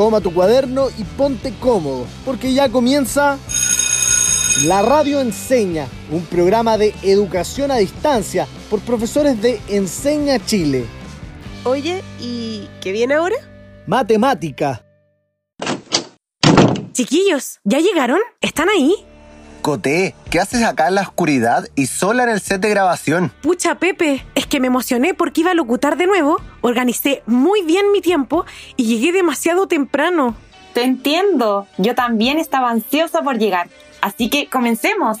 toma tu cuaderno y ponte cómodo, porque ya comienza La Radio Enseña, un programa de educación a distancia por profesores de Enseña Chile. Oye, ¿y qué viene ahora? Matemática. Chiquillos, ¿ya llegaron? ¿Están ahí? Coté, ¿qué haces acá en la oscuridad y sola en el set de grabación? Pucha, Pepe, es que me emocioné porque iba a locutar de nuevo, organicé muy bien mi tiempo y llegué demasiado temprano. Te entiendo, yo también estaba ansiosa por llegar, así que comencemos.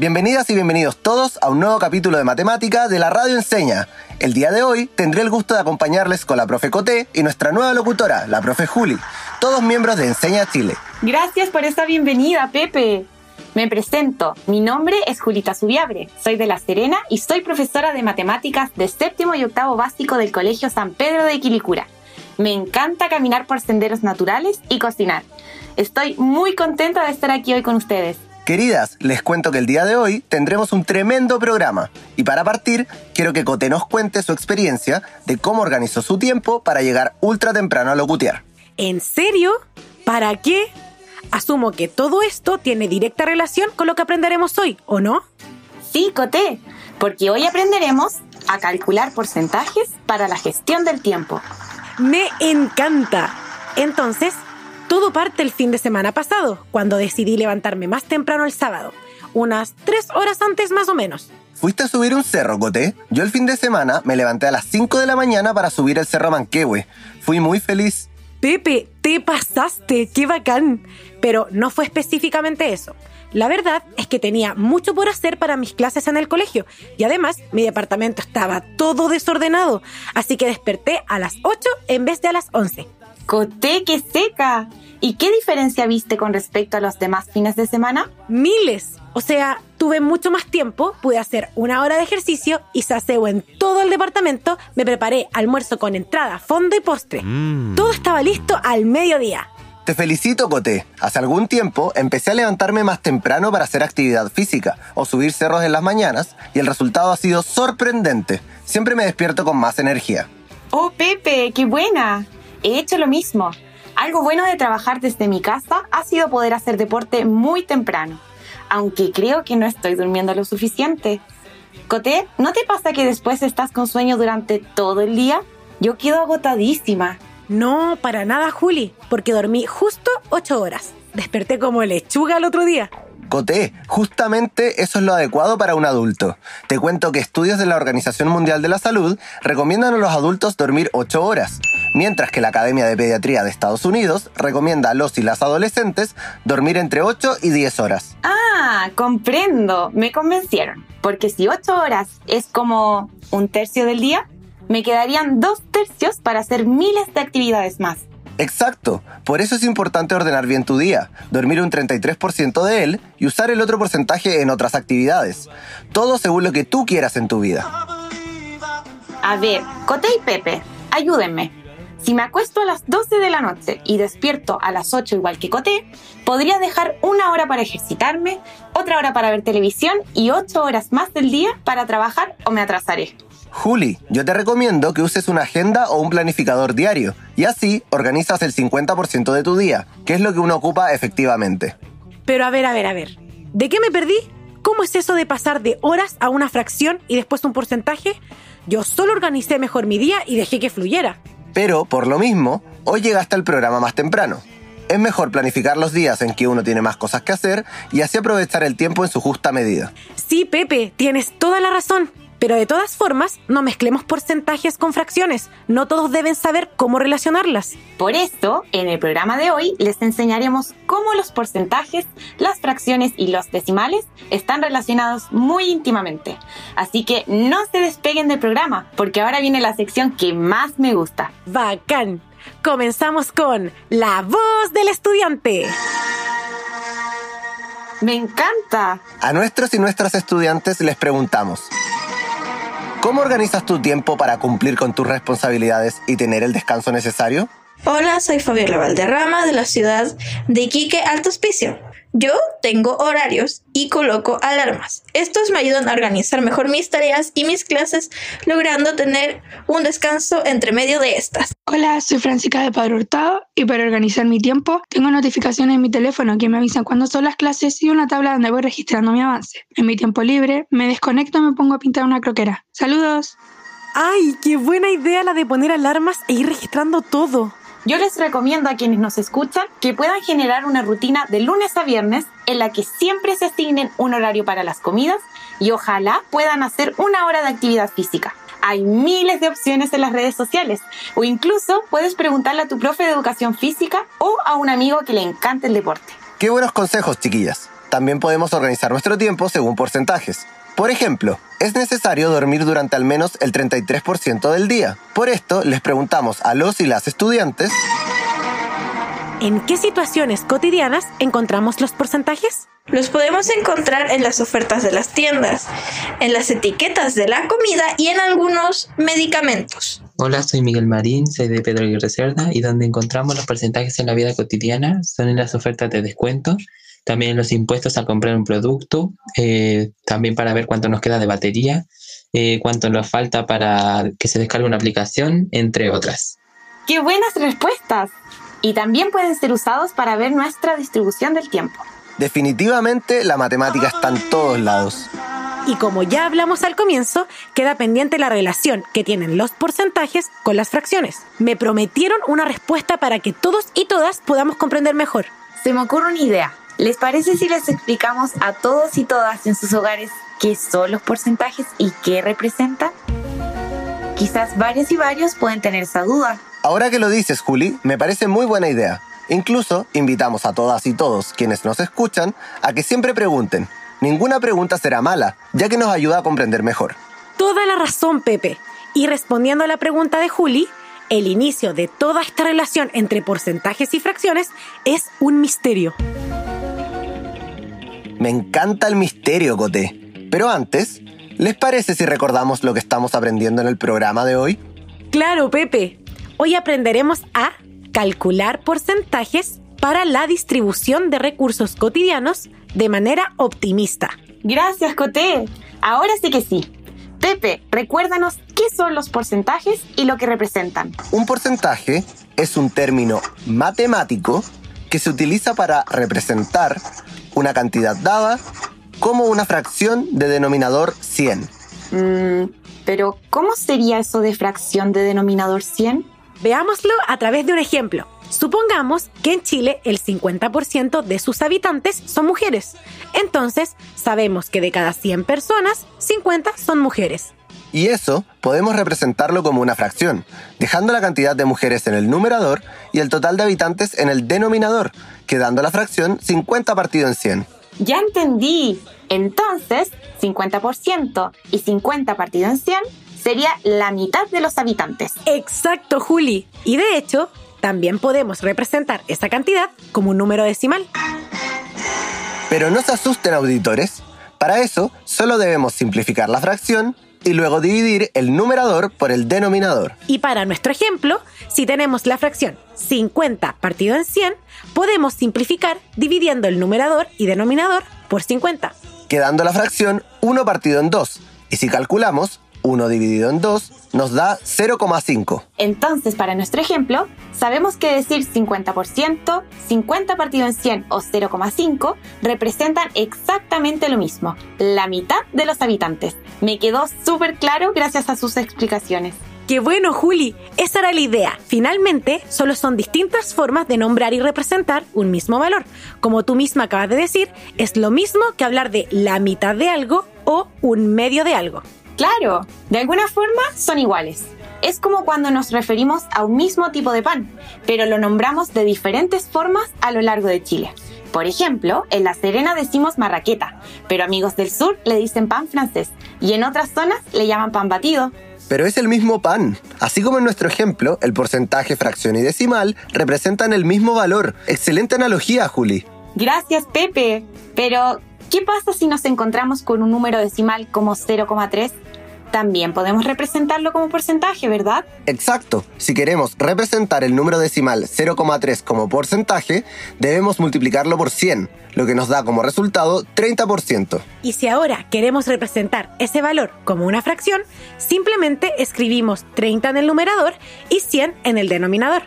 Bienvenidas y bienvenidos todos a un nuevo capítulo de Matemática de la Radio Enseña. El día de hoy tendré el gusto de acompañarles con la profe Coté y nuestra nueva locutora, la profe Juli, todos miembros de Enseña Chile. Gracias por esta bienvenida, Pepe. Me presento, mi nombre es Julita Subiabre, soy de La Serena y soy profesora de matemáticas de séptimo y octavo básico del Colegio San Pedro de Quilicura. Me encanta caminar por senderos naturales y cocinar. Estoy muy contenta de estar aquí hoy con ustedes. Queridas, les cuento que el día de hoy tendremos un tremendo programa y para partir quiero que Coté nos cuente su experiencia de cómo organizó su tiempo para llegar ultra temprano a locutear. ¿En serio? ¿Para qué? Asumo que todo esto tiene directa relación con lo que aprenderemos hoy, ¿o no? Sí, Coté, porque hoy aprenderemos a calcular porcentajes para la gestión del tiempo. Me encanta. Entonces, todo parte el fin de semana pasado, cuando decidí levantarme más temprano el sábado, unas tres horas antes más o menos. ¿Fuiste a subir un cerro, Coté? Yo el fin de semana me levanté a las 5 de la mañana para subir el cerro Manquehue. Fui muy feliz. Pepe, te pasaste, qué bacán. Pero no fue específicamente eso. La verdad es que tenía mucho por hacer para mis clases en el colegio y además mi departamento estaba todo desordenado, así que desperté a las 8 en vez de a las 11. Coté, qué seca. ¿Y qué diferencia viste con respecto a los demás fines de semana? Miles. O sea, tuve mucho más tiempo, pude hacer una hora de ejercicio y saseo en todo el departamento, me preparé almuerzo con entrada, fondo y postre. Todo estaba listo al mediodía. Te felicito, Coté. Hace algún tiempo empecé a levantarme más temprano para hacer actividad física o subir cerros en las mañanas y el resultado ha sido sorprendente. Siempre me despierto con más energía. Oh, Pepe, qué buena. He hecho lo mismo. Algo bueno de trabajar desde mi casa ha sido poder hacer deporte muy temprano, aunque creo que no estoy durmiendo lo suficiente. Coté, ¿no te pasa que después estás con sueño durante todo el día? Yo quedo agotadísima. No, para nada, Juli, porque dormí justo 8 horas. Desperté como lechuga el otro día. Justamente eso es lo adecuado para un adulto. Te cuento que estudios de la Organización Mundial de la Salud recomiendan a los adultos dormir 8 horas, mientras que la Academia de Pediatría de Estados Unidos recomienda a los y las adolescentes dormir entre 8 y 10 horas. Ah, comprendo. Me convencieron. Porque si 8 horas es como un tercio del día, me quedarían dos tercios para hacer miles de actividades más. Exacto, por eso es importante ordenar bien tu día, dormir un 33% de él y usar el otro porcentaje en otras actividades. Todo según lo que tú quieras en tu vida. A ver, Coté y Pepe, ayúdenme. Si me acuesto a las 12 de la noche y despierto a las 8 igual que Coté, podría dejar una hora para ejercitarme, otra hora para ver televisión y 8 horas más del día para trabajar o me atrasaré. Juli, yo te recomiendo que uses una agenda o un planificador diario y así organizas el 50% de tu día, que es lo que uno ocupa efectivamente. Pero a ver, a ver, a ver. ¿De qué me perdí? ¿Cómo es eso de pasar de horas a una fracción y después un porcentaje? Yo solo organicé mejor mi día y dejé que fluyera. Pero, por lo mismo, hoy llegaste al programa más temprano. Es mejor planificar los días en que uno tiene más cosas que hacer y así aprovechar el tiempo en su justa medida. Sí, Pepe, tienes toda la razón. Pero de todas formas, no mezclemos porcentajes con fracciones. No todos deben saber cómo relacionarlas. Por eso, en el programa de hoy les enseñaremos cómo los porcentajes, las fracciones y los decimales están relacionados muy íntimamente. Así que no se despeguen del programa, porque ahora viene la sección que más me gusta. Bacán. Comenzamos con La voz del estudiante. ¡Me encanta! A nuestros y nuestras estudiantes les preguntamos, ¿cómo organizas tu tiempo para cumplir con tus responsabilidades y tener el descanso necesario? Hola, soy Fabiola Valderrama de la ciudad de Iquique, Alto Hospicio. Yo tengo horarios y coloco alarmas. Estos me ayudan a organizar mejor mis tareas y mis clases, logrando tener un descanso entre medio de estas. Hola, soy Francisca de Padre Hurtado y para organizar mi tiempo tengo notificaciones en mi teléfono que me avisan cuándo son las clases y una tabla donde voy registrando mi avance. En mi tiempo libre me desconecto y me pongo a pintar una croquera. ¡Saludos! ¡Ay, qué buena idea la de poner alarmas e ir registrando todo! Yo les recomiendo a quienes nos escuchan que puedan generar una rutina de lunes a viernes en la que siempre se asignen un horario para las comidas y ojalá puedan hacer una hora de actividad física. Hay miles de opciones en las redes sociales o incluso puedes preguntarle a tu profe de educación física o a un amigo que le encante el deporte. Qué buenos consejos, chiquillas. También podemos organizar nuestro tiempo según porcentajes. Por ejemplo, es necesario dormir durante al menos el 33% del día. Por esto, les preguntamos a los y las estudiantes... ¿En qué situaciones cotidianas encontramos los porcentajes? Los podemos encontrar en las ofertas de las tiendas, en las etiquetas de la comida y en algunos medicamentos. Hola, soy Miguel Marín, soy de Pedro Aguirre Cerda y donde encontramos los porcentajes en la vida cotidiana son en las ofertas de descuento, también los impuestos al comprar un producto, eh, también para ver cuánto nos queda de batería, eh, cuánto nos falta para que se descargue una aplicación, entre otras. ¡Qué buenas respuestas! Y también pueden ser usados para ver nuestra distribución del tiempo. Definitivamente la matemática está en todos lados. Y como ya hablamos al comienzo, queda pendiente la relación que tienen los porcentajes con las fracciones. Me prometieron una respuesta para que todos y todas podamos comprender mejor. Se me ocurre una idea. ¿Les parece si les explicamos a todos y todas en sus hogares qué son los porcentajes y qué representan? Quizás varios y varios pueden tener esa duda. Ahora que lo dices, Juli, me parece muy buena idea. Incluso invitamos a todas y todos quienes nos escuchan a que siempre pregunten. Ninguna pregunta será mala, ya que nos ayuda a comprender mejor. Toda la razón, Pepe. Y respondiendo a la pregunta de Juli, el inicio de toda esta relación entre porcentajes y fracciones es un misterio. Me encanta el misterio, Coté. Pero antes, ¿les parece si recordamos lo que estamos aprendiendo en el programa de hoy? Claro, Pepe. Hoy aprenderemos a calcular porcentajes para la distribución de recursos cotidianos de manera optimista. Gracias, Coté. Ahora sí que sí. Pepe, recuérdanos qué son los porcentajes y lo que representan. Un porcentaje es un término matemático que se utiliza para representar una cantidad dada como una fracción de denominador 100. Mm, pero, ¿cómo sería eso de fracción de denominador 100? Veámoslo a través de un ejemplo. Supongamos que en Chile el 50% de sus habitantes son mujeres. Entonces, sabemos que de cada 100 personas, 50 son mujeres. Y eso podemos representarlo como una fracción, dejando la cantidad de mujeres en el numerador y el total de habitantes en el denominador, quedando la fracción 50 partido en 100. Ya entendí. Entonces, 50% y 50 partido en 100 sería la mitad de los habitantes. Exacto, Juli. Y de hecho, también podemos representar esa cantidad como un número decimal. Pero no se asusten auditores. Para eso, solo debemos simplificar la fracción y luego dividir el numerador por el denominador. Y para nuestro ejemplo, si tenemos la fracción 50 partido en 100, podemos simplificar dividiendo el numerador y denominador por 50. Quedando la fracción 1 partido en 2. Y si calculamos, 1 dividido en 2 nos da 0,5. Entonces, para nuestro ejemplo, sabemos que decir 50%, 50 partido en 100 o 0,5 representan exactamente lo mismo, la mitad de los habitantes. Me quedó súper claro gracias a sus explicaciones. ¡Qué bueno, Juli! Esa era la idea. Finalmente, solo son distintas formas de nombrar y representar un mismo valor. Como tú misma acabas de decir, es lo mismo que hablar de la mitad de algo o un medio de algo. Claro, de alguna forma son iguales. Es como cuando nos referimos a un mismo tipo de pan, pero lo nombramos de diferentes formas a lo largo de Chile. Por ejemplo, en La Serena decimos marraqueta, pero amigos del sur le dicen pan francés y en otras zonas le llaman pan batido. Pero es el mismo pan. Así como en nuestro ejemplo, el porcentaje, fracción y decimal representan el mismo valor. Excelente analogía, Juli. Gracias, Pepe. Pero, ¿qué pasa si nos encontramos con un número decimal como 0,3? También podemos representarlo como porcentaje, ¿verdad? Exacto. Si queremos representar el número decimal 0,3 como porcentaje, debemos multiplicarlo por 100, lo que nos da como resultado 30%. Y si ahora queremos representar ese valor como una fracción, simplemente escribimos 30 en el numerador y 100 en el denominador.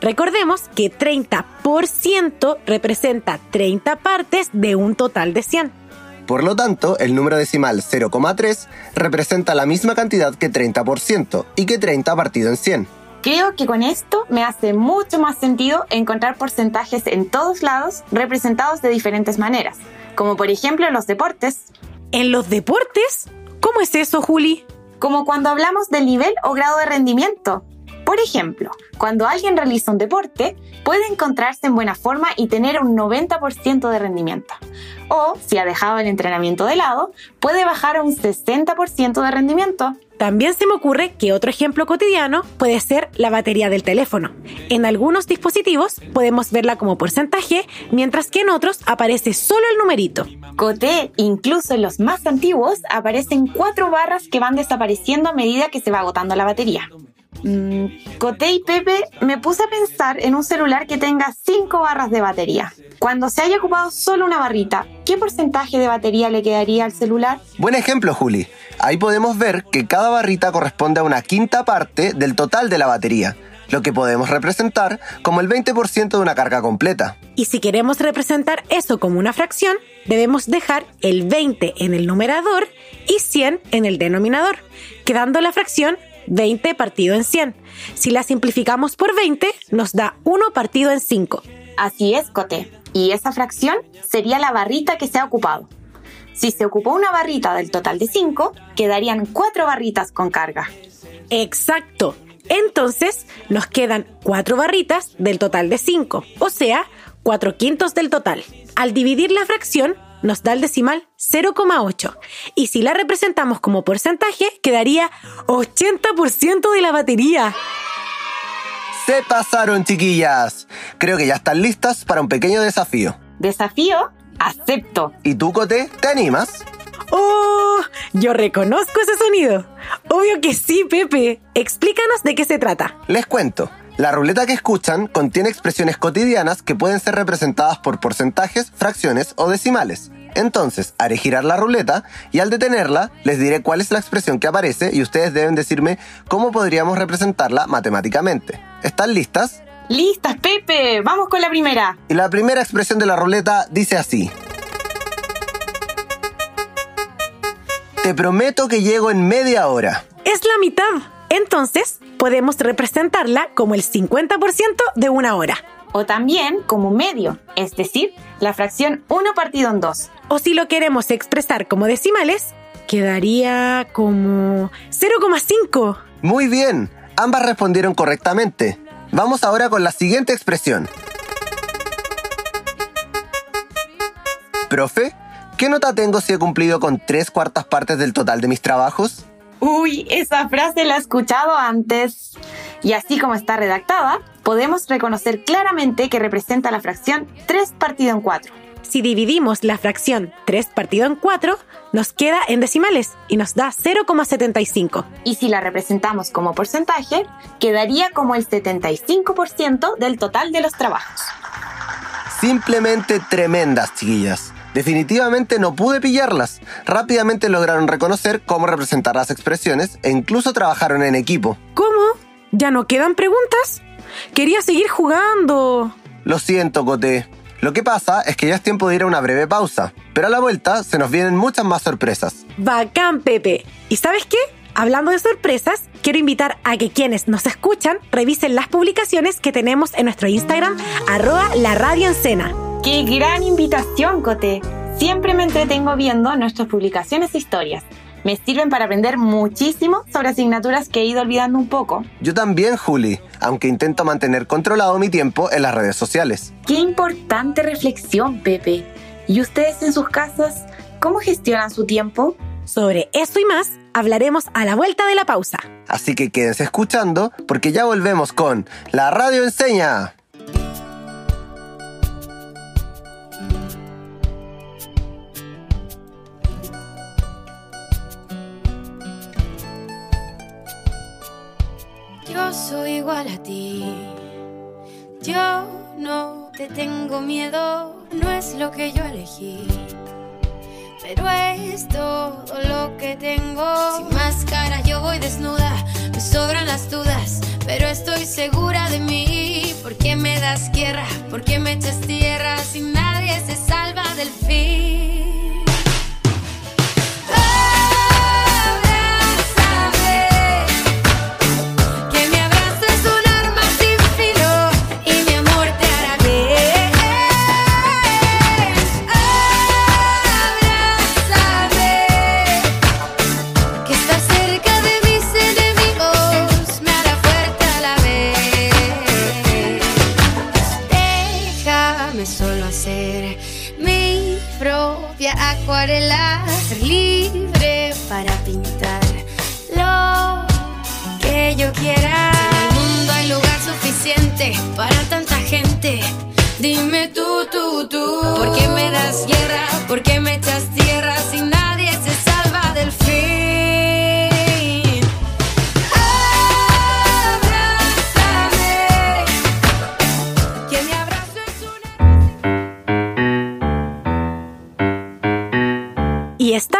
Recordemos que 30% representa 30 partes de un total de 100. Por lo tanto, el número decimal 0,3 representa la misma cantidad que 30% y que 30 partido en 100. Creo que con esto me hace mucho más sentido encontrar porcentajes en todos lados representados de diferentes maneras, como por ejemplo en los deportes. ¿En los deportes? ¿Cómo es eso, Juli? Como cuando hablamos del nivel o grado de rendimiento. Por ejemplo, cuando alguien realiza un deporte, puede encontrarse en buena forma y tener un 90% de rendimiento. O, si ha dejado el entrenamiento de lado, puede bajar a un 60% de rendimiento. También se me ocurre que otro ejemplo cotidiano puede ser la batería del teléfono. En algunos dispositivos podemos verla como porcentaje, mientras que en otros aparece solo el numerito. Coté, incluso en los más antiguos, aparecen cuatro barras que van desapareciendo a medida que se va agotando la batería. Mm, Coté y Pepe, me puse a pensar en un celular que tenga 5 barras de batería. Cuando se haya ocupado solo una barrita, ¿qué porcentaje de batería le quedaría al celular? Buen ejemplo, Juli. Ahí podemos ver que cada barrita corresponde a una quinta parte del total de la batería, lo que podemos representar como el 20% de una carga completa. Y si queremos representar eso como una fracción, debemos dejar el 20 en el numerador y 100 en el denominador, quedando la fracción 20 partido en 100. Si la simplificamos por 20, nos da 1 partido en 5. Así es, Cote. Y esa fracción sería la barrita que se ha ocupado. Si se ocupó una barrita del total de 5, quedarían 4 barritas con carga. Exacto. Entonces, nos quedan 4 barritas del total de 5, o sea, 4 quintos del total. Al dividir la fracción, nos da el decimal 0,8. Y si la representamos como porcentaje, quedaría 80% de la batería. Se pasaron, chiquillas. Creo que ya están listas para un pequeño desafío. ¿Desafío? Acepto. ¿Y tú, Cote, te animas? ¡Oh! Yo reconozco ese sonido. Obvio que sí, Pepe. Explícanos de qué se trata. Les cuento. La ruleta que escuchan contiene expresiones cotidianas que pueden ser representadas por porcentajes, fracciones o decimales. Entonces, haré girar la ruleta y al detenerla les diré cuál es la expresión que aparece y ustedes deben decirme cómo podríamos representarla matemáticamente. ¿Están listas? Listas, Pepe. Vamos con la primera. Y la primera expresión de la ruleta dice así. Te prometo que llego en media hora. Es la mitad. Entonces, podemos representarla como el 50% de una hora. O también como medio, es decir, la fracción 1 partido en 2. O si lo queremos expresar como decimales, quedaría como 0,5. Muy bien, ambas respondieron correctamente. Vamos ahora con la siguiente expresión. Profe, ¿qué nota tengo si he cumplido con tres cuartas partes del total de mis trabajos? Uy, esa frase la he escuchado antes. Y así como está redactada, podemos reconocer claramente que representa la fracción 3 partido en 4. Si dividimos la fracción 3 partido en 4, nos queda en decimales y nos da 0,75. Y si la representamos como porcentaje, quedaría como el 75% del total de los trabajos. Simplemente tremendas, chiquillas. Definitivamente no pude pillarlas. Rápidamente lograron reconocer cómo representar las expresiones e incluso trabajaron en equipo. ¿Cómo? ¿Ya no quedan preguntas? Quería seguir jugando. Lo siento, Cote. Lo que pasa es que ya es tiempo de ir a una breve pausa, pero a la vuelta se nos vienen muchas más sorpresas. Bacán, Pepe. ¿Y sabes qué? Hablando de sorpresas, quiero invitar a que quienes nos escuchan revisen las publicaciones que tenemos en nuestro Instagram, arroba la radio ¡Qué gran invitación, Cote! Siempre me entretengo viendo nuestras publicaciones e historias. Me sirven para aprender muchísimo sobre asignaturas que he ido olvidando un poco. Yo también, Juli, aunque intento mantener controlado mi tiempo en las redes sociales. Qué importante reflexión, Pepe. ¿Y ustedes en sus casas, cómo gestionan su tiempo? Sobre eso y más hablaremos a la vuelta de la pausa. Así que quédense escuchando porque ya volvemos con La Radio Enseña. Igual a ti. Yo no te tengo miedo, no es lo que yo elegí. Pero es todo lo que tengo. Sin máscara yo voy desnuda, me sobran las dudas, pero estoy segura de mí. ¿Por qué me das guerra? ¿Por qué me echas tierra si nadie se salva del fin? Propia acuarela, libre para pintar lo que yo quiera. En el mundo hay lugar suficiente para tanta gente. Dime tú, tú, tú, ¿por qué me das guerra? ¿Por qué me echas tierra si nadie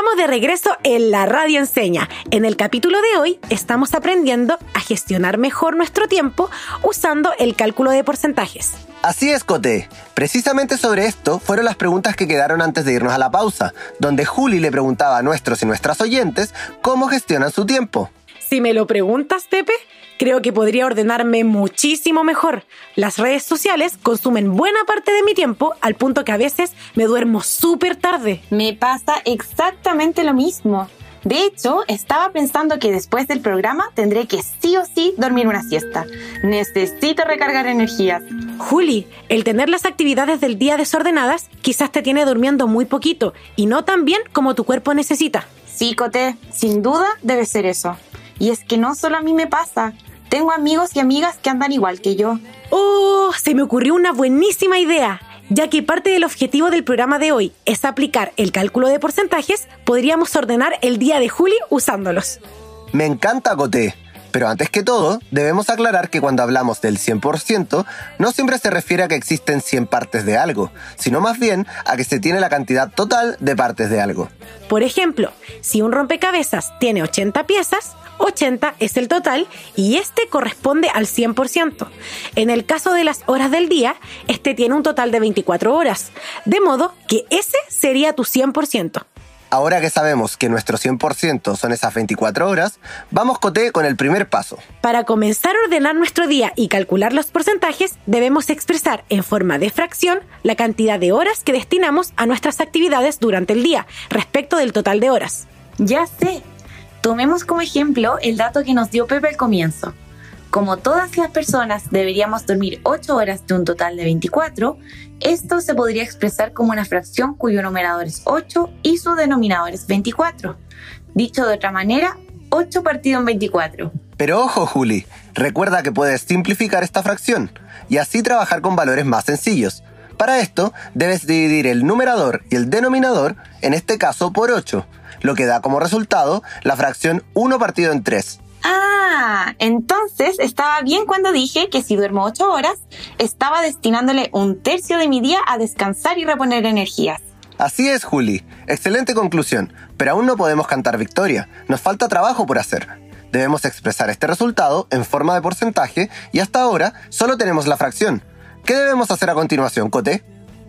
estamos de regreso en la Radio Enseña. En el capítulo de hoy estamos aprendiendo a gestionar mejor nuestro tiempo usando el cálculo de porcentajes. Así es, Coté. Precisamente sobre esto fueron las preguntas que quedaron antes de irnos a la pausa, donde Juli le preguntaba a nuestros y nuestras oyentes cómo gestionan su tiempo. Si me lo preguntas, Pepe, creo que podría ordenarme muchísimo mejor. Las redes sociales consumen buena parte de mi tiempo al punto que a veces me duermo súper tarde. Me pasa exactamente lo mismo. De hecho, estaba pensando que después del programa tendré que sí o sí dormir una siesta. Necesito recargar energías. Juli, el tener las actividades del día desordenadas quizás te tiene durmiendo muy poquito y no tan bien como tu cuerpo necesita. Sí, Coté, sin duda debe ser eso. Y es que no solo a mí me pasa. Tengo amigos y amigas que andan igual que yo. ¡Oh! Se me ocurrió una buenísima idea. Ya que parte del objetivo del programa de hoy es aplicar el cálculo de porcentajes, podríamos ordenar el día de Juli usándolos. Me encanta Coté. Pero antes que todo, debemos aclarar que cuando hablamos del 100%, no siempre se refiere a que existen 100 partes de algo, sino más bien a que se tiene la cantidad total de partes de algo. Por ejemplo, si un rompecabezas tiene 80 piezas, 80 es el total y este corresponde al 100%. En el caso de las horas del día, este tiene un total de 24 horas, de modo que ese sería tu 100%. Ahora que sabemos que nuestro 100% son esas 24 horas, vamos Coté con el primer paso. Para comenzar a ordenar nuestro día y calcular los porcentajes, debemos expresar en forma de fracción la cantidad de horas que destinamos a nuestras actividades durante el día respecto del total de horas. Ya sé. Tomemos como ejemplo el dato que nos dio Pepe al comienzo. Como todas las personas deberíamos dormir 8 horas de un total de 24, esto se podría expresar como una fracción cuyo numerador es 8 y su denominador es 24. Dicho de otra manera, 8 partido en 24. Pero ojo, Juli, recuerda que puedes simplificar esta fracción y así trabajar con valores más sencillos. Para esto, debes dividir el numerador y el denominador, en este caso por 8, lo que da como resultado la fracción 1 partido en 3. Ah, entonces estaba bien cuando dije que si duermo 8 horas, estaba destinándole un tercio de mi día a descansar y reponer energías. Así es, Juli. Excelente conclusión, pero aún no podemos cantar victoria. Nos falta trabajo por hacer. Debemos expresar este resultado en forma de porcentaje y hasta ahora solo tenemos la fracción. ¿Qué debemos hacer a continuación, Coté?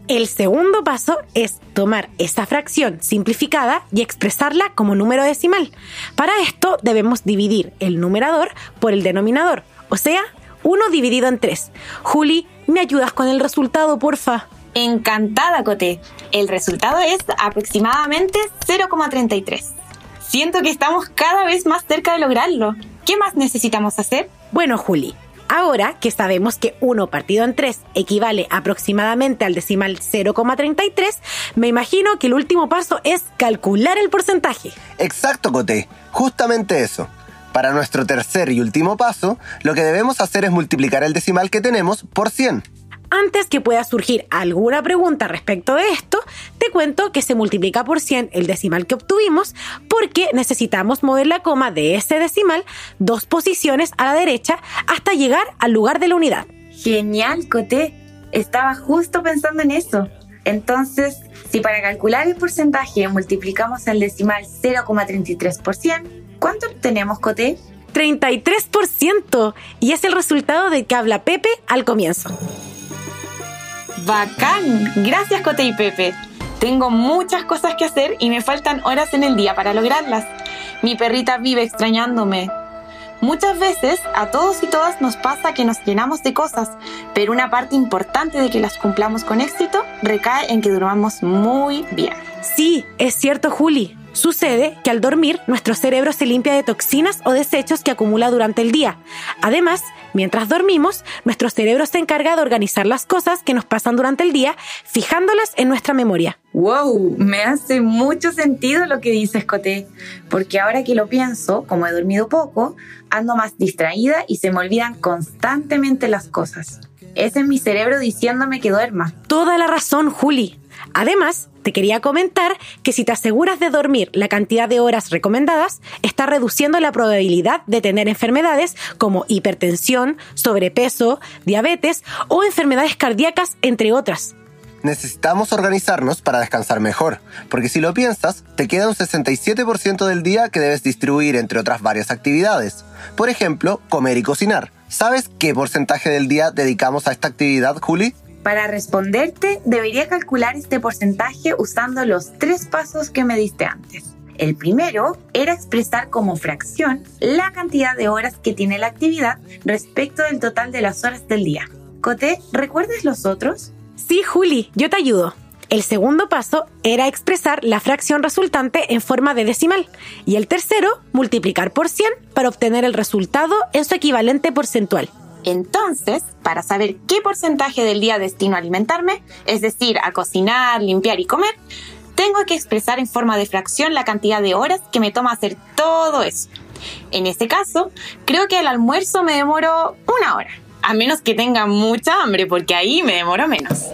El segundo paso es tomar esa fracción simplificada y expresarla como número decimal. Para esto debemos dividir el numerador por el denominador, o sea, 1 dividido en 3. Juli, ¿me ayudas con el resultado, porfa? Encantada, Coté. El resultado es aproximadamente 0,33. Siento que estamos cada vez más cerca de lograrlo. ¿Qué más necesitamos hacer? Bueno, Juli, ahora que sabemos que 1 partido en 3 equivale aproximadamente al decimal 0,33, me imagino que el último paso es calcular el porcentaje. Exacto, Coté. Justamente eso. Para nuestro tercer y último paso, lo que debemos hacer es multiplicar el decimal que tenemos por 100. Antes que pueda surgir alguna pregunta respecto de esto, te cuento que se multiplica por 100 el decimal que obtuvimos porque necesitamos mover la coma de ese decimal dos posiciones a la derecha hasta llegar al lugar de la unidad. Genial, Coté. Estaba justo pensando en eso. Entonces, si para calcular el porcentaje multiplicamos el decimal 0,33 por 100, ¿cuánto tenemos, Coté? 33%. Y es el resultado de que habla Pepe al comienzo. ¡Bacán! Gracias, Cote y Pepe. Tengo muchas cosas que hacer y me faltan horas en el día para lograrlas. Mi perrita vive extrañándome. Muchas veces a todos y todas nos pasa que nos llenamos de cosas, pero una parte importante de que las cumplamos con éxito recae en que durmamos muy bien. Sí, es cierto, Juli. Sucede que al dormir nuestro cerebro se limpia de toxinas o desechos que acumula durante el día. Además, mientras dormimos, nuestro cerebro se encarga de organizar las cosas que nos pasan durante el día, fijándolas en nuestra memoria. ¡Wow! Me hace mucho sentido lo que dices, Coté, porque ahora que lo pienso, como he dormido poco, ando más distraída y se me olvidan constantemente las cosas. Ese es mi cerebro diciéndome que duerma. Toda la razón, Juli. Además, te quería comentar que si te aseguras de dormir la cantidad de horas recomendadas, está reduciendo la probabilidad de tener enfermedades como hipertensión, sobrepeso, diabetes o enfermedades cardíacas, entre otras. Necesitamos organizarnos para descansar mejor, porque si lo piensas, te queda un 67% del día que debes distribuir entre otras varias actividades. Por ejemplo, comer y cocinar. ¿Sabes qué porcentaje del día dedicamos a esta actividad, Juli? Para responderte, debería calcular este porcentaje usando los tres pasos que me diste antes. El primero era expresar como fracción la cantidad de horas que tiene la actividad respecto del total de las horas del día. Coté, ¿recuerdas los otros? Sí, Juli, yo te ayudo. El segundo paso era expresar la fracción resultante en forma de decimal y el tercero, multiplicar por 100 para obtener el resultado en su equivalente porcentual. Entonces, para saber qué porcentaje del día destino a alimentarme, es decir, a cocinar, limpiar y comer, tengo que expresar en forma de fracción la cantidad de horas que me toma hacer todo eso. En este caso, creo que el almuerzo me demoro una hora, a menos que tenga mucha hambre, porque ahí me demoro menos.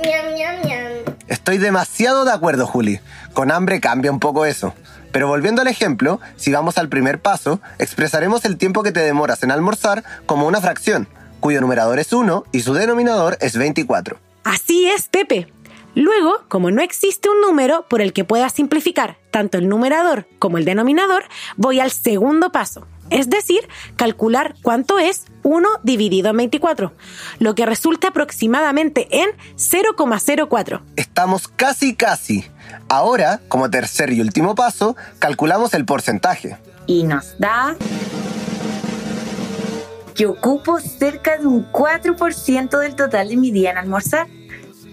Estoy demasiado de acuerdo, Juli. Con hambre cambia un poco eso. Pero volviendo al ejemplo, si vamos al primer paso, expresaremos el tiempo que te demoras en almorzar como una fracción, cuyo numerador es 1 y su denominador es 24. Así es, Pepe. Luego, como no existe un número por el que pueda simplificar tanto el numerador como el denominador, voy al segundo paso, es decir, calcular cuánto es 1 dividido en 24, lo que resulta aproximadamente en 0,04. Estamos casi casi. Ahora, como tercer y último paso, calculamos el porcentaje. Y nos da que ocupo cerca de un 4% del total de mi día en almorzar.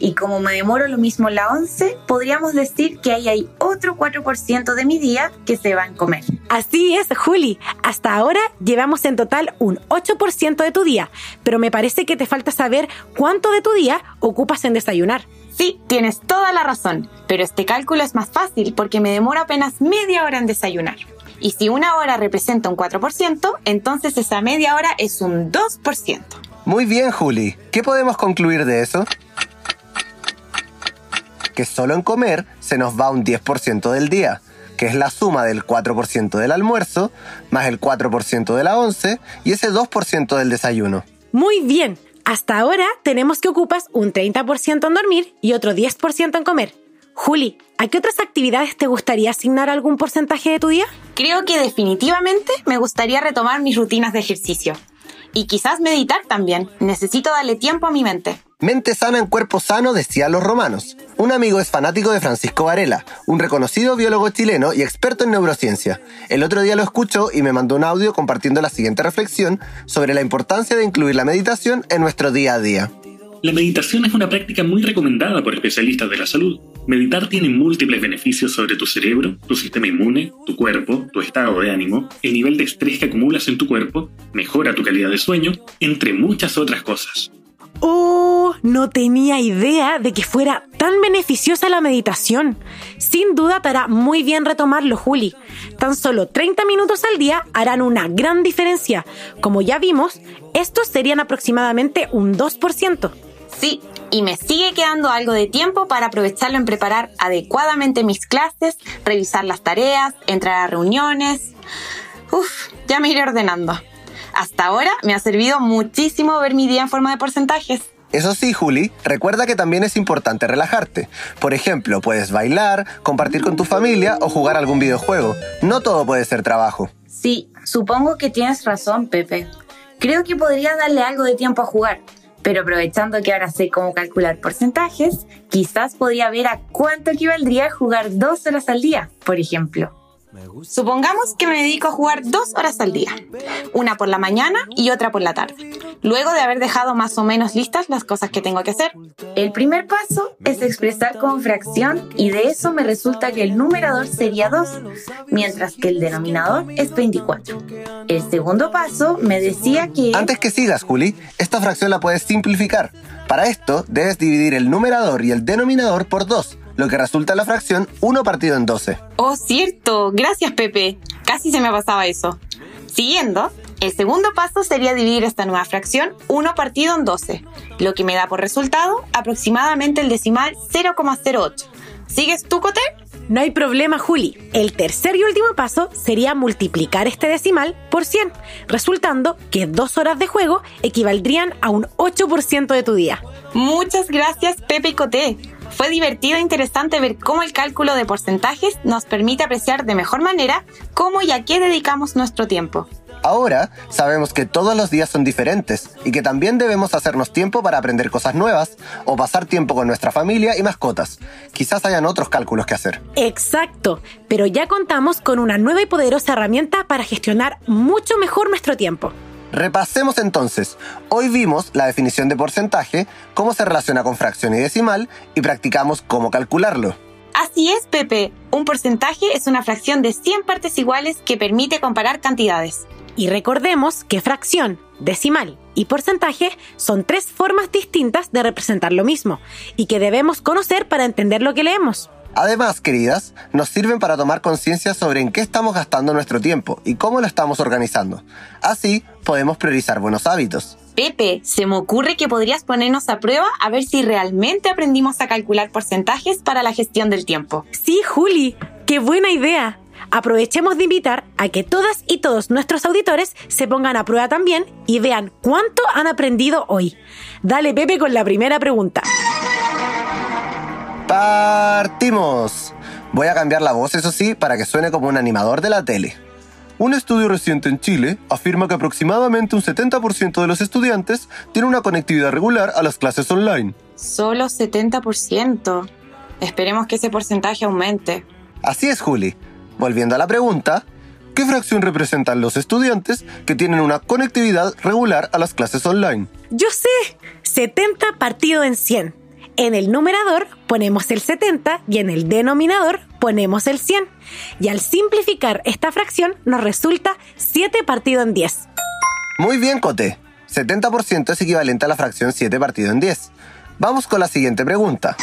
Y como me demoro lo mismo la 11, podríamos decir que ahí hay otro 4% de mi día que se va en comer. Así es, Juli. Hasta ahora llevamos en total un 8% de tu día, pero me parece que te falta saber cuánto de tu día ocupas en desayunar. Sí, tienes toda la razón, pero este cálculo es más fácil porque me demoro apenas media hora en desayunar. Y si una hora representa un 4%, entonces esa media hora es un 2%. Muy bien, Juli. ¿Qué podemos concluir de eso? Que solo en comer se nos va un 10% del día, que es la suma del 4% del almuerzo, más el 4% de la once y ese 2% del desayuno. Muy bien. Hasta ahora tenemos que ocupas un 30% en dormir y otro 10% en comer. Juli, ¿a qué otras actividades te gustaría asignar algún porcentaje de tu día? Creo que definitivamente me gustaría retomar mis rutinas de ejercicio. Y quizás meditar también. Necesito darle tiempo a mi mente. Mente sana en cuerpo sano, decían los romanos. Un amigo es fanático de Francisco Varela, un reconocido biólogo chileno y experto en neurociencia. El otro día lo escuchó y me mandó un audio compartiendo la siguiente reflexión sobre la importancia de incluir la meditación en nuestro día a día. La meditación es una práctica muy recomendada por especialistas de la salud. Meditar tiene múltiples beneficios sobre tu cerebro, tu sistema inmune, tu cuerpo, tu estado de ánimo, el nivel de estrés que acumulas en tu cuerpo, mejora tu calidad de sueño, entre muchas otras cosas. Oh, no tenía idea de que fuera tan beneficiosa la meditación. Sin duda te hará muy bien retomarlo, Juli. Tan solo 30 minutos al día harán una gran diferencia. Como ya vimos, estos serían aproximadamente un 2%. Sí, Y me sigue quedando algo de tiempo para aprovecharlo en preparar adecuadamente mis clases, revisar las tareas, entrar a reuniones. Uf, ya me iré ordenando. Hasta ahora me ha servido muchísimo ver mi día en forma de porcentajes. Eso sí, Juli, recuerda que también es importante relajarte. Por ejemplo, puedes bailar, compartir con tu familia o jugar algún videojuego. No todo puede ser trabajo. Sí, supongo que tienes razón, Pepe. Creo que podría darle algo de tiempo a jugar, pero aprovechando que ahora sé cómo calcular porcentajes, quizás podría ver a cuánto equivaldría jugar dos horas al día, por ejemplo. Supongamos que me dedico a jugar dos horas al día, una por la mañana y otra por la tarde, luego de haber dejado más o menos listas las cosas que tengo que hacer. El primer paso es expresar con fracción y de eso me resulta que el numerador sería 2, mientras que el denominador es 24. El segundo paso me decía que... Antes que sigas, Juli, esta fracción la puedes simplificar. Para esto, debes dividir el numerador y el denominador por 2 lo que resulta la fracción 1 partido en 12. Oh, cierto. Gracias, Pepe. Casi se me pasaba eso. Siguiendo, el segundo paso sería dividir esta nueva fracción 1 partido en 12, lo que me da por resultado aproximadamente el decimal 0,08. ¿Sigues tú, Cote? No hay problema, Juli. El tercer y último paso sería multiplicar este decimal por 100, resultando que dos horas de juego equivaldrían a un 8% de tu día. Muchas gracias, Pepe y Cote. Fue divertido e interesante ver cómo el cálculo de porcentajes nos permite apreciar de mejor manera cómo y a qué dedicamos nuestro tiempo. Ahora sabemos que todos los días son diferentes y que también debemos hacernos tiempo para aprender cosas nuevas o pasar tiempo con nuestra familia y mascotas. Quizás hayan otros cálculos que hacer. Exacto, pero ya contamos con una nueva y poderosa herramienta para gestionar mucho mejor nuestro tiempo. Repasemos entonces. Hoy vimos la definición de porcentaje, cómo se relaciona con fracción y decimal y practicamos cómo calcularlo. Así es, Pepe. Un porcentaje es una fracción de 100 partes iguales que permite comparar cantidades. Y recordemos que fracción, decimal y porcentaje son tres formas distintas de representar lo mismo y que debemos conocer para entender lo que leemos. Además, queridas, nos sirven para tomar conciencia sobre en qué estamos gastando nuestro tiempo y cómo lo estamos organizando. Así, podemos priorizar buenos hábitos. Pepe, se me ocurre que podrías ponernos a prueba a ver si realmente aprendimos a calcular porcentajes para la gestión del tiempo. Sí, Juli, qué buena idea. Aprovechemos de invitar a que todas y todos nuestros auditores se pongan a prueba también y vean cuánto han aprendido hoy. Dale, Pepe, con la primera pregunta. ¡Partimos! Voy a cambiar la voz, eso sí, para que suene como un animador de la tele. Un estudio reciente en Chile afirma que aproximadamente un 70% de los estudiantes tiene una conectividad regular a las clases online. Solo 70%. Esperemos que ese porcentaje aumente. Así es, Juli. Volviendo a la pregunta, ¿qué fracción representan los estudiantes que tienen una conectividad regular a las clases online? Yo sé, 70 partido en 100. En el numerador ponemos el 70 y en el denominador ponemos el 100. Y al simplificar esta fracción nos resulta 7 partido en 10. Muy bien, Cote. 70% es equivalente a la fracción 7 partido en 10. Vamos con la siguiente pregunta.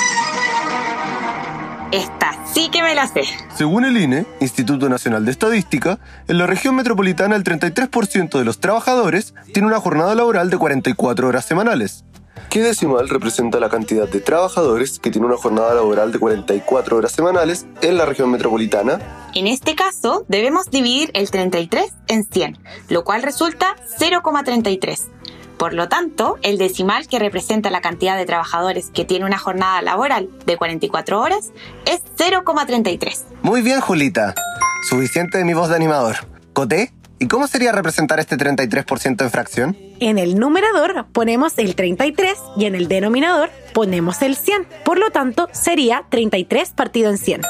Esta sí que me la sé. Según el INE, Instituto Nacional de Estadística, en la región metropolitana el 33% de los trabajadores tiene una jornada laboral de 44 horas semanales. ¿Qué decimal representa la cantidad de trabajadores que tiene una jornada laboral de 44 horas semanales en la región metropolitana? En este caso, debemos dividir el 33 en 100, lo cual resulta 0,33. Por lo tanto, el decimal que representa la cantidad de trabajadores que tiene una jornada laboral de 44 horas es 0,33. Muy bien, Julita. Suficiente de mi voz de animador. ¿Coté? ¿Y cómo sería representar este 33% en fracción? En el numerador ponemos el 33 y en el denominador ponemos el 100. Por lo tanto, sería 33 partido en 100.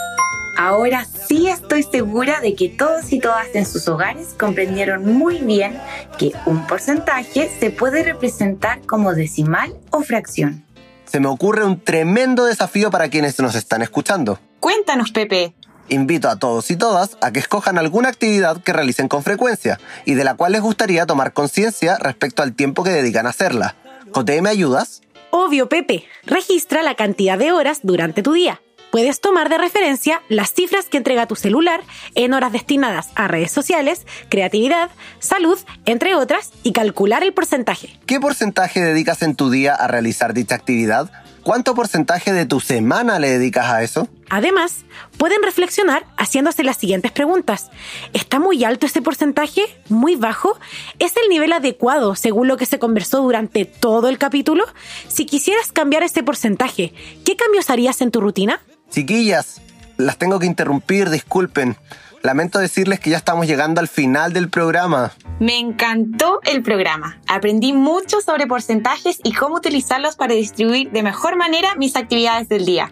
Ahora sí estoy segura de que todos y todas en sus hogares comprendieron muy bien que un porcentaje se puede representar como decimal o fracción. Se me ocurre un tremendo desafío para quienes nos están escuchando. Cuéntanos, Pepe. Invito a todos y todas a que escojan alguna actividad que realicen con frecuencia y de la cual les gustaría tomar conciencia respecto al tiempo que dedican a hacerla. Cote, ¿me ayudas? Obvio, Pepe. Registra la cantidad de horas durante tu día. Puedes tomar de referencia las cifras que entrega tu celular en horas destinadas a redes sociales, creatividad, salud, entre otras, y calcular el porcentaje. ¿Qué porcentaje dedicas en tu día a realizar dicha actividad? ¿Cuánto porcentaje de tu semana le dedicas a eso? Además, pueden reflexionar haciéndose las siguientes preguntas. ¿Está muy alto ese porcentaje? ¿Muy bajo? ¿Es el nivel adecuado según lo que se conversó durante todo el capítulo? Si quisieras cambiar ese porcentaje, ¿qué cambios harías en tu rutina? Chiquillas, las tengo que interrumpir, disculpen. Lamento decirles que ya estamos llegando al final del programa. Me encantó el programa. Aprendí mucho sobre porcentajes y cómo utilizarlos para distribuir de mejor manera mis actividades del día.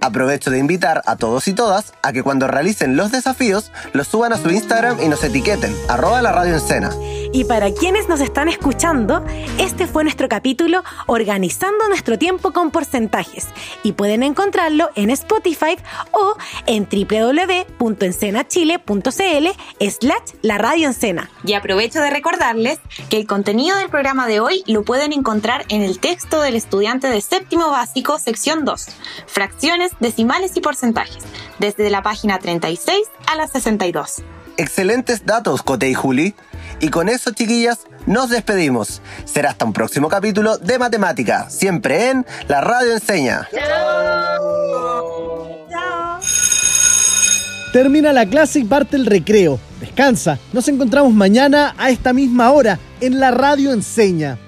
Aprovecho de invitar a todos y todas a que cuando realicen los desafíos los suban a su Instagram y nos etiqueten, arroba la radio en cena. Y para quienes nos están escuchando, este fue nuestro capítulo Organizando nuestro tiempo con porcentajes y pueden encontrarlo en Spotify o en www.encenachile.cl slash la radio encena. Y aprovecho de recordarles que el contenido del programa de hoy lo pueden encontrar en el texto del estudiante de séptimo básico, sección 2, fracciones, decimales y porcentajes, desde la página 36 a la 62. Excelentes datos, Cote y Juli. Y con eso, chiquillas, nos despedimos. Será hasta un próximo capítulo de Matemática, siempre en La Radio Enseña. Termina la clase y parte el recreo. Descansa. Nos encontramos mañana a esta misma hora en La Radio Enseña.